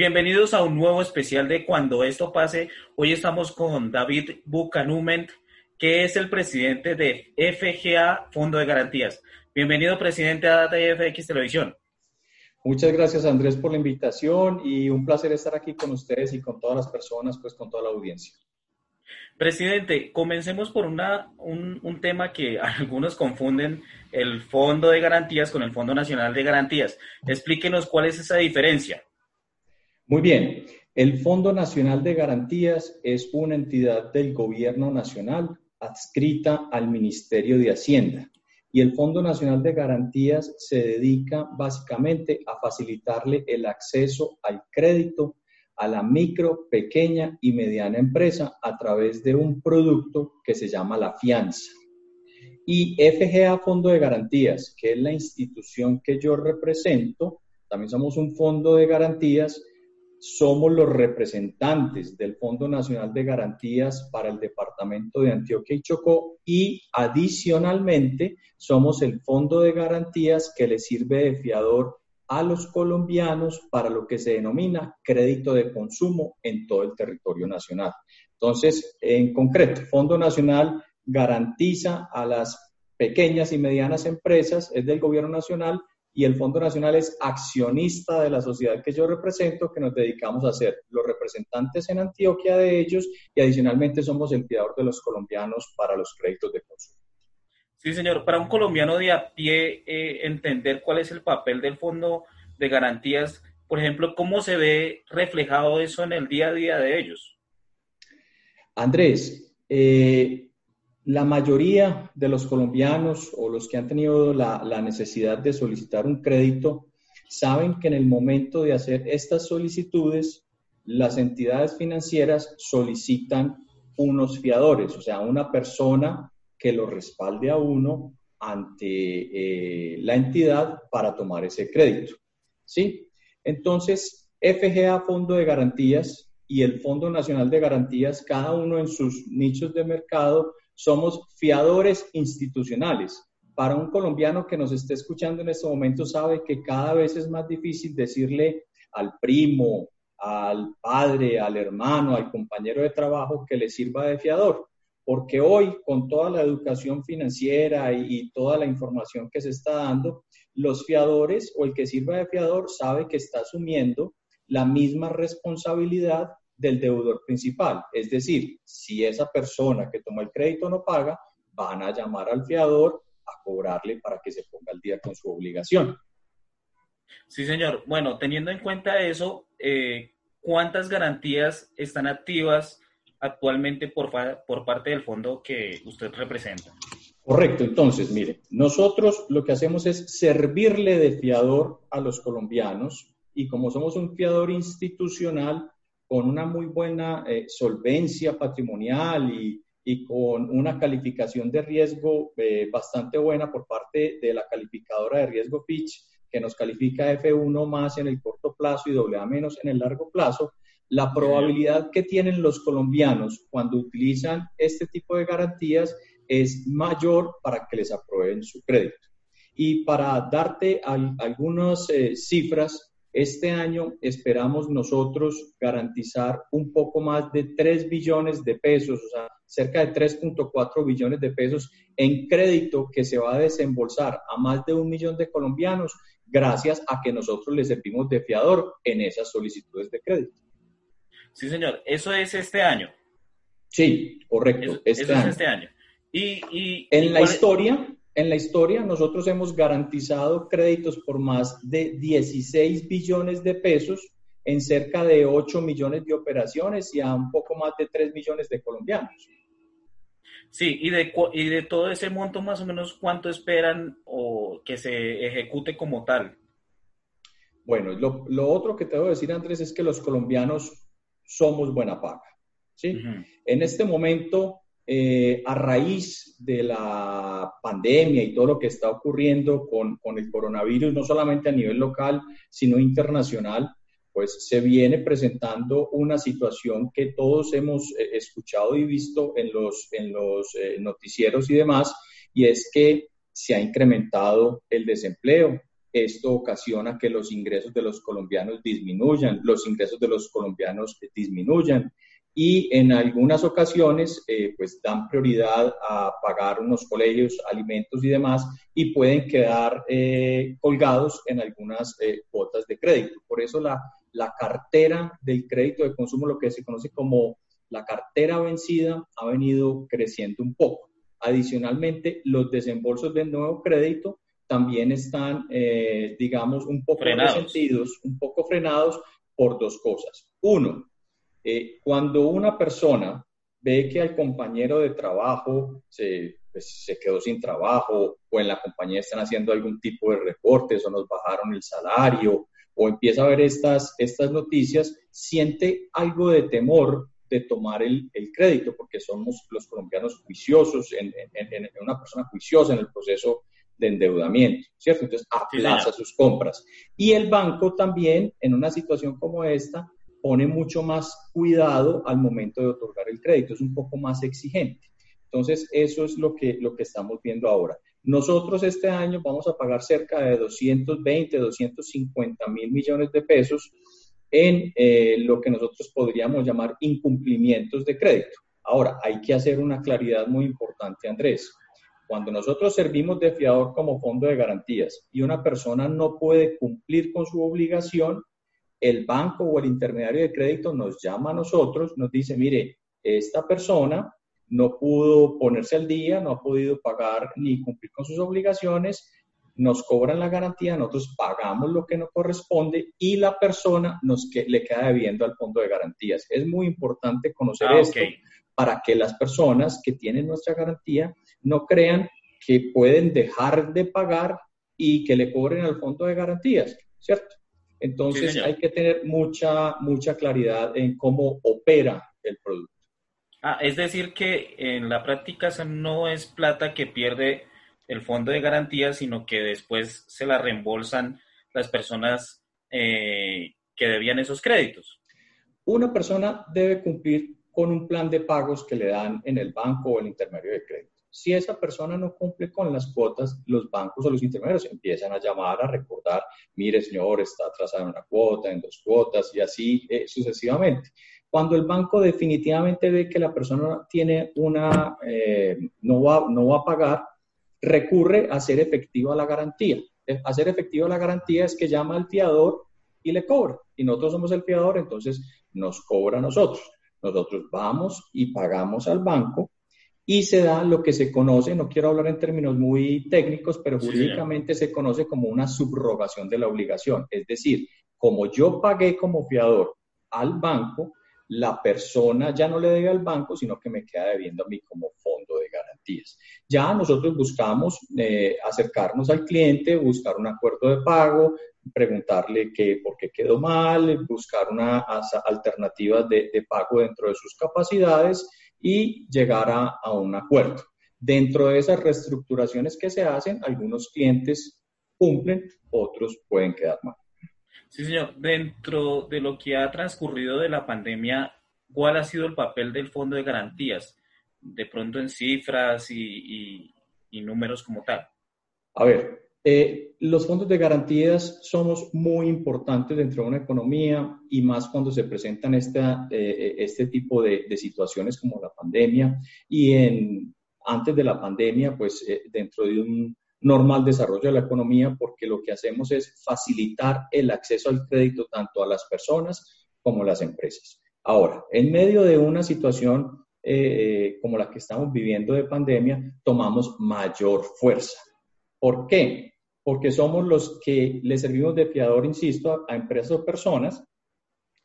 Bienvenidos a un nuevo especial de Cuando esto pase. Hoy estamos con David Buchanument, que es el presidente de FGA Fondo de Garantías. Bienvenido, presidente a Data FX Televisión. Muchas gracias, Andrés, por la invitación y un placer estar aquí con ustedes y con todas las personas, pues con toda la audiencia. Presidente, comencemos por una, un, un, tema que algunos confunden el Fondo de Garantías con el Fondo Nacional de Garantías. Explíquenos cuál es esa diferencia. Muy bien, el Fondo Nacional de Garantías es una entidad del Gobierno Nacional adscrita al Ministerio de Hacienda y el Fondo Nacional de Garantías se dedica básicamente a facilitarle el acceso al crédito a la micro, pequeña y mediana empresa a través de un producto que se llama la fianza. Y FGA Fondo de Garantías, que es la institución que yo represento, también somos un fondo de garantías, somos los representantes del Fondo Nacional de Garantías para el Departamento de Antioquia y Chocó y adicionalmente somos el Fondo de Garantías que le sirve de fiador a los colombianos para lo que se denomina crédito de consumo en todo el territorio nacional. Entonces, en concreto, Fondo Nacional garantiza a las pequeñas y medianas empresas, es del gobierno nacional, y el Fondo Nacional es accionista de la sociedad que yo represento, que nos dedicamos a ser los representantes en Antioquia de ellos y adicionalmente somos el fiador de los colombianos para los créditos de consumo. Sí, señor. Para un colombiano de a pie, eh, entender cuál es el papel del Fondo de Garantías, por ejemplo, ¿cómo se ve reflejado eso en el día a día de ellos? Andrés, eh, la mayoría de los colombianos o los que han tenido la, necesidad de solicitar un crédito saben que en el momento de hacer estas solicitudes, las entidades financieras solicitan unos fiadores, o sea, una persona que lo respalde a uno ante eh, la entidad para tomar ese crédito. ¿Sí? Entonces, FGA Fondo de Garantías y el Fondo Nacional de Garantías, cada uno en sus nichos de mercado, somos fiadores institucionales. Para un colombiano que nos esté escuchando en este momento sabe que cada vez es más difícil decirle al primo, al padre, al hermano, al compañero de trabajo que le sirva de fiador. Porque hoy, con toda la educación financiera y, toda la información que se está dando, los fiadores o el que sirva de fiador sabe que está asumiendo la misma responsabilidad del deudor principal. Es decir, si esa persona que toma el crédito no paga, van a llamar al fiador a cobrarle para que se ponga al día con su obligación. Sí, señor. Bueno, teniendo en cuenta eso, eh, ¿cuántas garantías están activas actualmente por, por parte del fondo que usted representa? Correcto, entonces, mire, nosotros lo que hacemos es servirle de fiador a los colombianos y como somos un fiador institucional, con una muy buena eh, solvencia patrimonial y, y, con una calificación de riesgo eh, bastante buena por parte de la calificadora de riesgo Fitch, que nos califica F1 más en el corto plazo y AA menos en el largo plazo, la probabilidad que tienen los colombianos cuando utilizan este tipo de garantías es mayor para que les aprueben su crédito. Y para darte algunas eh, cifras, este año esperamos nosotros garantizar un poco más de 3 billones de pesos, o sea, cerca de 3.4 billones de pesos en crédito que se va a desembolsar a más de un millón de colombianos gracias a que nosotros les servimos de fiador en esas solicitudes de crédito. Sí, señor. Eso es este año. Sí, correcto. Eso, este, año. es este año. Y, y en la historia, en la historia nosotros hemos garantizado créditos por más de 16 billones de pesos en cerca de 8 millones de operaciones y a un poco más de 3 millones de colombianos. Sí, y de, y de todo ese monto más o menos cuánto esperan o que se ejecute como tal. Bueno, lo, otro que te debo decir, Andrés, es que los colombianos somos buena paga. ¿sí? En este momento, eh, a raíz de la pandemia y todo lo que está ocurriendo con, el coronavirus, no solamente a nivel local, sino internacional, pues se viene presentando una situación que todos hemos eh, escuchado y visto en los, en los eh, noticieros y demás, y es que se ha incrementado el desempleo. Esto ocasiona que los ingresos de los colombianos disminuyan, los ingresos de los colombianos disminuyan y en algunas ocasiones eh, pues dan prioridad a pagar unos colegios, alimentos y demás y pueden quedar colgados en algunas cuotas de crédito. Por eso la, la cartera del crédito de consumo, lo que se conoce como la cartera vencida, ha venido creciendo un poco. Adicionalmente, los desembolsos del nuevo crédito también están, eh, digamos, un poco resentidos, un poco frenados por dos cosas. Uno, eh, cuando una persona ve que al compañero de trabajo se, pues, se quedó sin trabajo o en la compañía están haciendo algún tipo de reportes o nos bajaron el salario o empieza a ver estas, estas noticias, siente algo de temor de tomar el, el crédito, porque somos los colombianos juiciosos, en, en, una persona juiciosa en el proceso de endeudamiento, ¿cierto? Entonces aplaza sus compras. Y el banco también, en una situación como esta, pone mucho más cuidado al momento de otorgar el crédito, es un poco más exigente. Entonces, eso es lo que, lo que estamos viendo ahora. Nosotros este año vamos a pagar cerca de 220, 250 mil millones de pesos en eh, lo que nosotros podríamos llamar incumplimientos de crédito. Ahora, hay que hacer una claridad muy importante, Andrés. Cuando nosotros servimos de fiador como fondo de garantías y una persona no puede cumplir con su obligación, el banco o el intermediario de crédito nos llama a nosotros, nos dice, mire, esta persona no pudo ponerse al día, no ha podido pagar ni cumplir con sus obligaciones, nos cobran la garantía, nosotros pagamos lo que nos corresponde y la persona nos que, le queda debiendo al fondo de garantías. Es muy importante conocer ah, esto para que las personas que tienen nuestra garantía no crean que pueden dejar de pagar y que le cobren al fondo de garantías, ¿cierto? Entonces hay que tener mucha, mucha claridad en cómo opera el producto. Ah, es decir que en la práctica no es plata que pierde el fondo de garantía, sino que después se la reembolsan las personas eh, que debían esos créditos. Una persona debe cumplir con un plan de pagos que le dan en el banco o el intermediario de crédito. Si esa persona no cumple con las cuotas, los bancos o los intermediarios empiezan a llamar a recordar, mire señor, está atrasada una cuota, en dos cuotas y así eh, sucesivamente. Cuando el banco definitivamente ve que la persona tiene una, eh, no, va, no va a pagar, recurre a hacer efectiva la garantía. Eh, hacer efectiva la garantía es que llama al fiador y le cobra. Y nosotros somos el fiador, entonces nos cobra a nosotros. Nosotros vamos y pagamos al banco y se da lo que se conoce, no quiero hablar en términos muy técnicos, pero jurídicamente se conoce como una subrogación de la obligación. Es decir, como yo pagué como fiador al banco, la persona ya no le debe al banco, sino que me queda debiendo a mí como fondo de garantías. Ya nosotros buscamos eh, acercarnos al cliente, buscar un acuerdo de pago, preguntarle que, por qué quedó mal, buscar una alternativa de, de, pago dentro de sus capacidades y llegar a, a un acuerdo. Dentro de esas reestructuraciones que se hacen, algunos clientes cumplen, otros pueden quedar mal. Sí, señor. Dentro de lo que ha transcurrido de la pandemia, ¿cuál ha sido el papel del Fondo de Garantías? De pronto en cifras y, números como tal. A ver, eh, los fondos de garantías somos muy importantes dentro de una economía y más cuando se presentan esta, eh, este tipo de, situaciones como la pandemia y en, antes de la pandemia, pues eh, dentro de un normal desarrollo de la economía porque lo que hacemos es facilitar el acceso al crédito tanto a las personas como a las empresas. Ahora, en medio de una situación eh, como la que estamos viviendo de pandemia, tomamos mayor fuerza. ¿Por qué? Porque somos los que le servimos de fiador, insisto, a, empresas o personas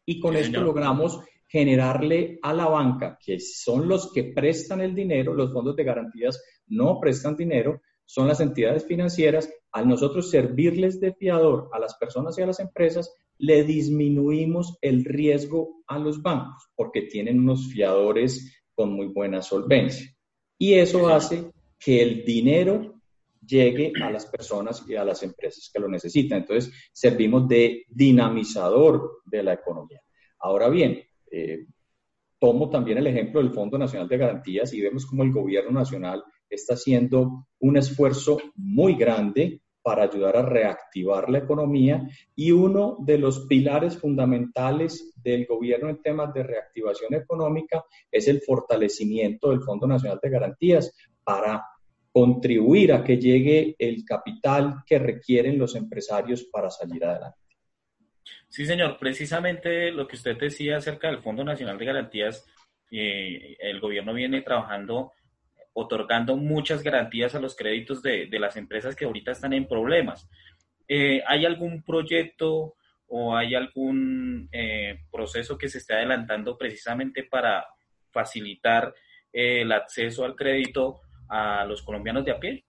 y con esto logramos generarle a la banca, que son los que prestan el dinero, los fondos de garantías no prestan dinero, son las entidades financieras, al nosotros servirles de fiador a las personas y a las empresas, le disminuimos el riesgo a los bancos porque tienen unos fiadores con muy buena solvencia. Y eso hace que el dinero llegue a las personas y a las empresas que lo necesitan. Entonces, servimos de dinamizador de la economía. Ahora bien, eh, tomo también el ejemplo del Fondo Nacional de Garantías y vemos cómo el gobierno nacional está haciendo un esfuerzo muy grande para ayudar a reactivar la economía y uno de los pilares fundamentales del gobierno en temas de reactivación económica es el fortalecimiento del Fondo Nacional de Garantías para contribuir a que llegue el capital que requieren los empresarios para salir adelante. Sí, señor. Precisamente lo que usted decía acerca del Fondo Nacional de Garantías, eh, el gobierno viene trabajando otorgando muchas garantías a los créditos de, las empresas que ahorita están en problemas. Eh, ¿Hay algún proyecto o hay algún eh, proceso que se esté adelantando precisamente para facilitar el acceso al crédito a los colombianos de a pie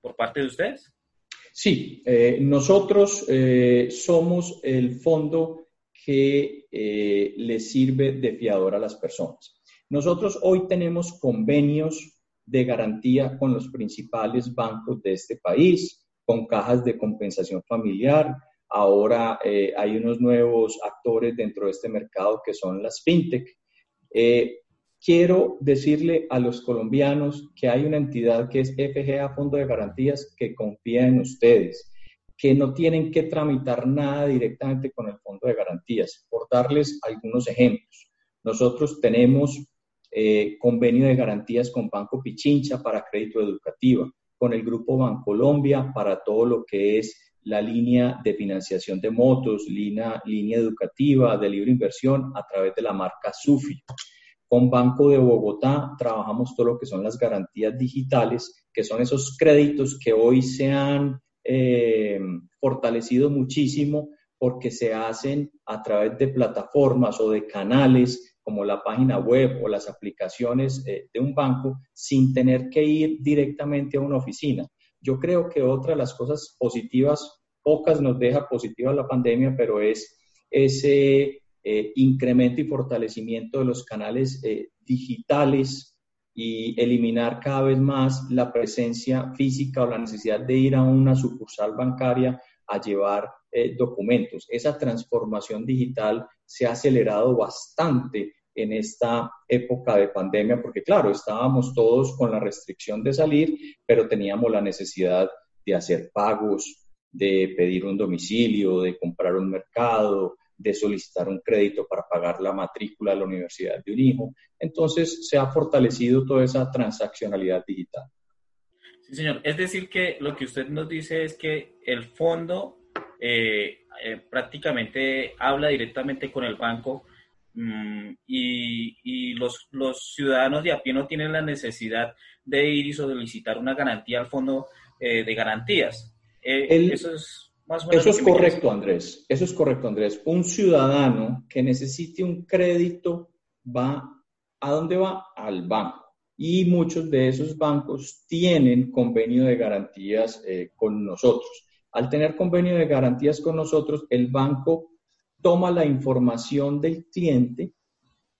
por parte de ustedes? Sí, nosotros somos el fondo que le sirve de fiador a las personas. Nosotros hoy tenemos convenios de garantía con los principales bancos de este país, con cajas de compensación familiar. Ahora eh, hay unos nuevos actores dentro de este mercado que son las fintech. Eh, quiero decirle a los colombianos que hay una entidad que es FGA Fondo de Garantías que confía en ustedes, que no tienen que tramitar nada directamente con el Fondo de Garantías. Por darles algunos ejemplos, nosotros tenemos eh, convenio de garantías con Banco Pichincha para crédito educativo, con el Grupo Bancolombia para todo lo que es la línea de financiación de motos, línea, línea educativa de libre inversión a través de la marca SUFI. Con Banco de Bogotá trabajamos todo lo que son las garantías digitales, que son esos créditos que hoy se han eh, fortalecido muchísimo porque se hacen a través de plataformas o de canales como la página web o las aplicaciones eh, de un banco sin tener que ir directamente a una oficina. Yo creo que otra de las cosas positivas, pocas nos deja positiva la pandemia, pero es ese eh, incremento y fortalecimiento de los canales eh, digitales y eliminar cada vez más la presencia física o la necesidad de ir a una sucursal bancaria a llevar documentos. Esa transformación digital se ha acelerado bastante en esta época de pandemia, porque claro, estábamos todos con la restricción de salir, pero teníamos la necesidad de hacer pagos, de pedir un domicilio, de comprar un mercado, de solicitar un crédito para pagar la matrícula de la universidad de un hijo. Entonces se ha fortalecido toda esa transaccionalidad digital. Sí, señor. Es decir, que lo que usted nos dice es que el fondo eh, eh, prácticamente habla directamente con el banco mm, y, los, los, ciudadanos de a pie no tienen la necesidad de ir y solicitar una garantía al fondo eh, de garantías. Eso es más o menos. Eso es correcto, Andrés. Eso es correcto, Andrés. Un ciudadano que necesite un crédito va a dónde va? Al banco. Y muchos de esos bancos tienen convenio de garantías con nosotros. Al tener convenio de garantías con nosotros, el banco toma la información del cliente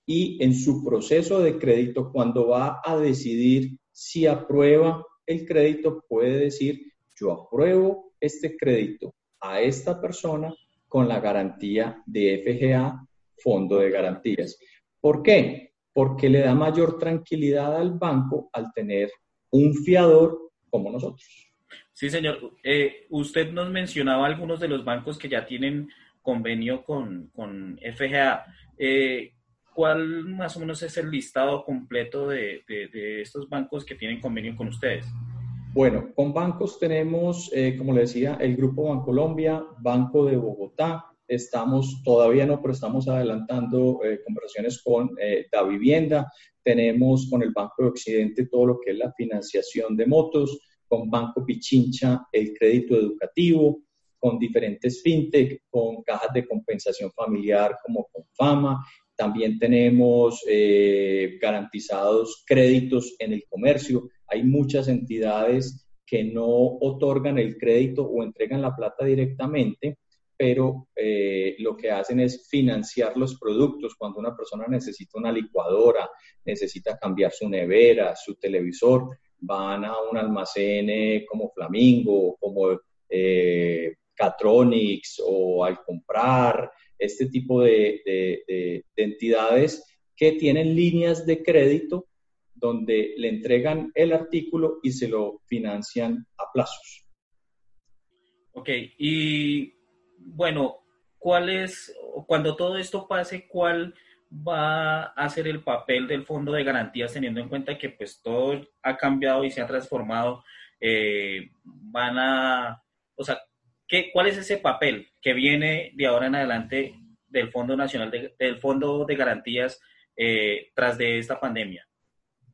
y en su proceso de crédito, cuando va a decidir si aprueba el crédito, puede decir, yo apruebo este crédito a esta persona con la garantía de FGA, Fondo de Garantías. ¿Por qué? Porque le da mayor tranquilidad al banco al tener un fiador como nosotros. Sí, señor. Eh, usted nos mencionaba algunos de los bancos que ya tienen convenio con, con FGA. Eh, ¿Cuál más o menos es el listado completo de, de, estos bancos que tienen convenio con ustedes? Bueno, con bancos tenemos, eh, como le decía, el Grupo Bancolombia, Banco de Bogotá. Estamos, todavía no, pero estamos adelantando conversaciones con la vivienda. Tenemos con el Banco de Occidente todo lo que es la financiación de motos con Banco Pichincha el crédito educativo, con diferentes fintech, con cajas de compensación familiar como con Fama. también tenemos eh, garantizados créditos en el comercio. Hay muchas entidades que no otorgan el crédito o entregan la plata directamente, pero eh, lo que hacen es financiar los productos. Cuando una persona necesita una licuadora, necesita cambiar su nevera, su televisor, van a un almacén eh, como Flamingo, como eh, Catronics o al comprar, este tipo de entidades que tienen líneas de crédito donde le entregan el artículo y se lo financian a plazos. Ok, y bueno, ¿cuál es, cuando todo esto pase, cuál va a ser el papel del fondo de garantías teniendo en cuenta que pues todo ha cambiado y se ha transformado? Eh, van a, o sea, ¿qué, ¿cuál es ese papel que viene de ahora en adelante del Fondo Nacional de, del Fondo de Garantías eh, tras de esta pandemia?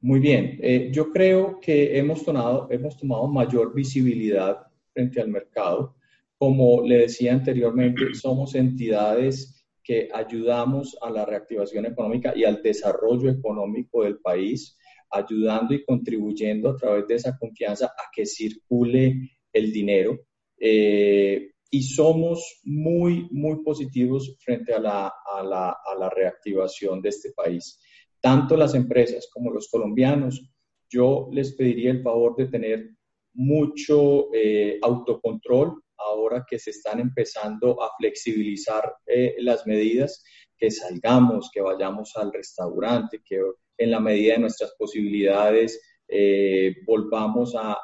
Muy bien, eh, yo creo que hemos tomado, hemos tomado mayor visibilidad frente al mercado. Como le decía anteriormente, somos entidades que ayudamos a la reactivación económica y al desarrollo económico del país, ayudando y contribuyendo a través de esa confianza a que circule el dinero. Eh, y somos muy, muy positivos frente a la, a la, a la reactivación de este país tanto las empresas como los colombianos, yo les pediría el favor de tener mucho eh, autocontrol ahora que se están empezando a flexibilizar eh, las medidas, que salgamos, que vayamos al restaurante, que en la medida de nuestras posibilidades eh, volvamos a,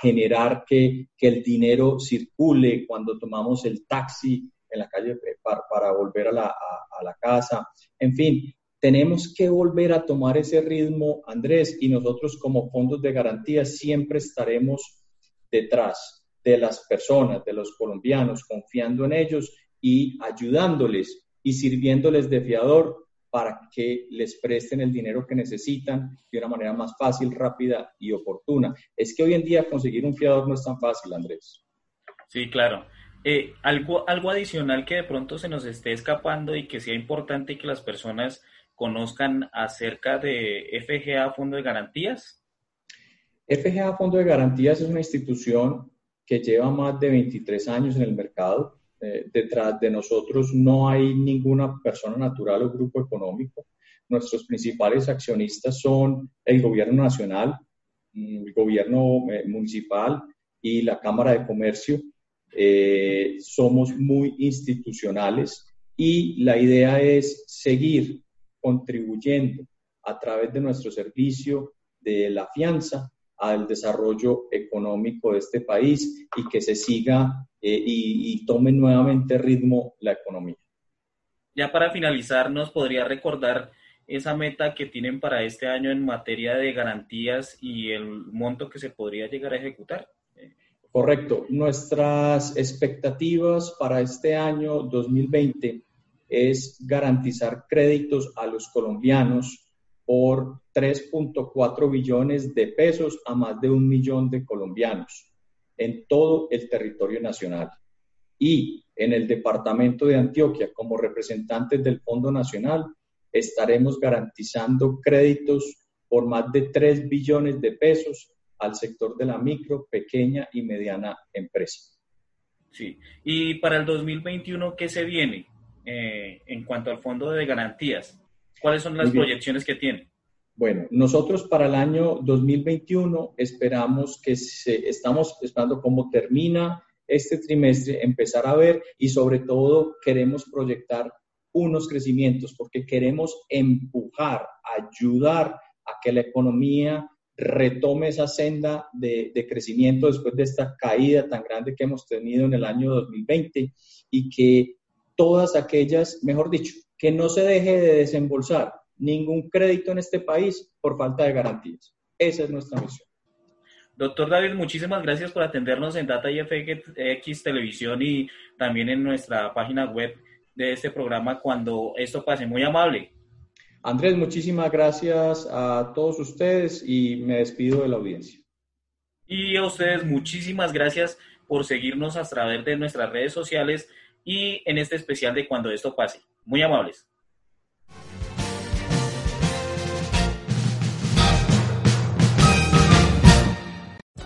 generar que, el dinero circule cuando tomamos el taxi en la calle para, volver a la, a la casa. En fin, tenemos que volver a tomar ese ritmo, Andrés, y nosotros como fondos de garantía siempre estaremos detrás de las personas, de los colombianos, confiando en ellos y ayudándoles y sirviéndoles de fiador para que les presten el dinero que necesitan de una manera más fácil, rápida y oportuna. Es que hoy en día conseguir un fiador no es tan fácil, Andrés. Sí, claro. Eh, algo, algo adicional que de pronto se nos esté escapando y que sea importante que las personas conozcan acerca de FGA Fondo de Garantías? FGA Fondo de Garantías es una institución que lleva más de 23 años en el mercado. Eh, detrás de nosotros no hay ninguna persona natural o grupo económico. Nuestros principales accionistas son el gobierno nacional, mm, el gobierno eh, municipal y la Cámara de Comercio. Eh, somos muy institucionales y la idea es seguir contribuyendo a través de nuestro servicio de la fianza al desarrollo económico de este país y que se siga eh, y, tome nuevamente ritmo la economía. Ya para finalizar, ¿nos podría recordar esa meta que tienen para este año en materia de garantías y el monto que se podría llegar a ejecutar? Correcto. Nuestras expectativas para este año 2020 es garantizar créditos a los colombianos por 3.4 billones de pesos a más de un millón de colombianos en todo el territorio nacional. Y en el departamento de Antioquia, como representantes del Fondo Nacional, estaremos garantizando créditos por más de 3 billones de pesos al sector de la micro, pequeña y mediana empresa. Sí, y para el 2021, ¿qué se viene? Eh, en cuanto al fondo de garantías? ¿Cuáles son las proyecciones que tiene? Bueno, nosotros para el año 2021 esperamos que se, estamos esperando cómo termina este trimestre, empezar a ver y sobre todo queremos proyectar unos crecimientos porque queremos empujar, ayudar a que la economía retome esa senda de, de, crecimiento después de esta caída tan grande que hemos tenido en el año 2020 y que todas aquellas, mejor dicho, que no se deje de desembolsar ningún crédito en este país por falta de garantías. Esa es nuestra misión. Doctor David, muchísimas gracias por atendernos en Data IFX Televisión y también en nuestra página web de este programa cuando esto pase. Muy amable. Andrés, muchísimas gracias a todos ustedes y me despido de la audiencia. Y a ustedes muchísimas gracias por seguirnos a través de nuestras redes sociales y en este especial de cuando esto pase. Muy amables.